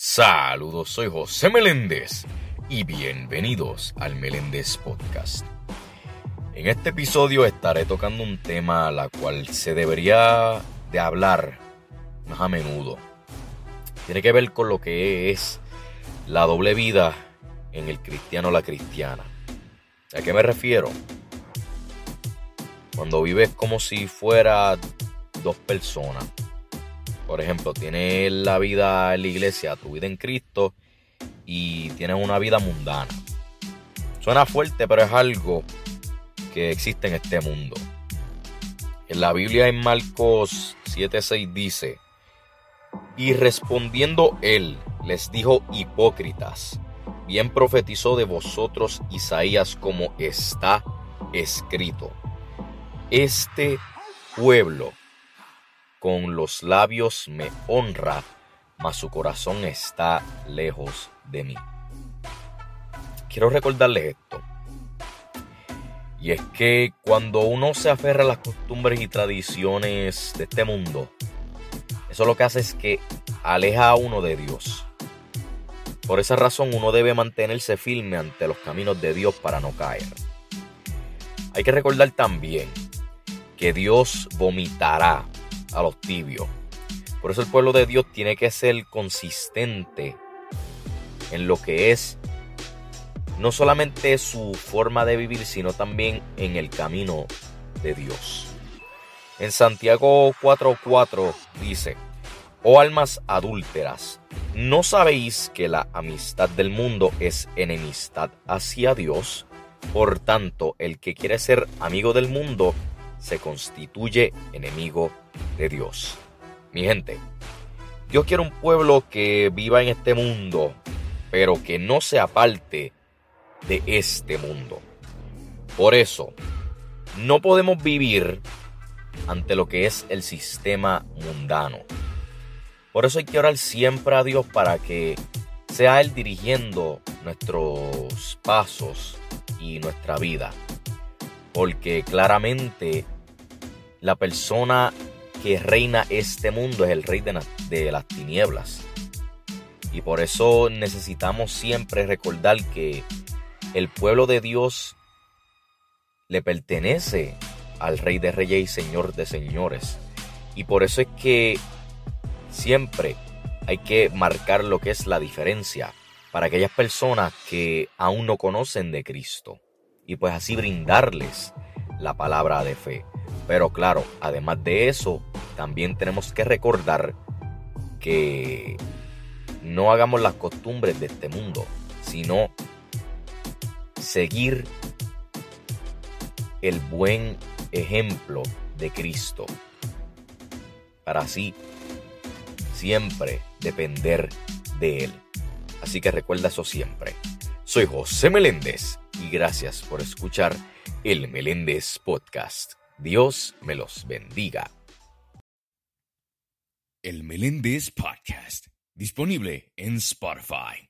Saludos, soy José Meléndez y bienvenidos al Meléndez Podcast. En este episodio estaré tocando un tema la cual se debería de hablar más a menudo. Tiene que ver con lo que es la doble vida en el cristiano o la cristiana. ¿A qué me refiero? Cuando vives como si fuera dos personas por ejemplo, tienes la vida en la iglesia, tu vida en Cristo y tienes una vida mundana. Suena fuerte, pero es algo que existe en este mundo. En la Biblia en Marcos 7:6 dice, y respondiendo él les dijo hipócritas, bien profetizó de vosotros Isaías como está escrito. Este pueblo con los labios me honra, mas su corazón está lejos de mí. Quiero recordarles esto. Y es que cuando uno se aferra a las costumbres y tradiciones de este mundo, eso lo que hace es que aleja a uno de Dios. Por esa razón uno debe mantenerse firme ante los caminos de Dios para no caer. Hay que recordar también que Dios vomitará a los tibios. Por eso el pueblo de Dios tiene que ser consistente en lo que es no solamente su forma de vivir, sino también en el camino de Dios. En Santiago 4:4 dice, Oh almas adúlteras, ¿no sabéis que la amistad del mundo es enemistad hacia Dios? Por tanto, el que quiere ser amigo del mundo se constituye enemigo de Dios. Mi gente, Dios quiere un pueblo que viva en este mundo, pero que no sea parte de este mundo. Por eso, no podemos vivir ante lo que es el sistema mundano. Por eso hay que orar siempre a Dios para que sea Él dirigiendo nuestros pasos y nuestra vida. Porque claramente la persona que reina este mundo es el rey de, las tinieblas. Y por eso necesitamos siempre recordar que el pueblo de Dios le pertenece al Rey de Reyes y Señor de Señores. Y por eso es que siempre hay que marcar lo que es la diferencia para aquellas personas que aún no conocen de Cristo. Y pues así brindarles la palabra de fe. Pero claro, además de eso, también tenemos que recordar que no hagamos las costumbres de este mundo, sino seguir el buen ejemplo de Cristo. Para así siempre depender de Él. Así que recuerda eso siempre. Soy José Meléndez y gracias por escuchar el Meléndez Podcast. Dios me los bendiga. El Meléndez Podcast, disponible en Spotify.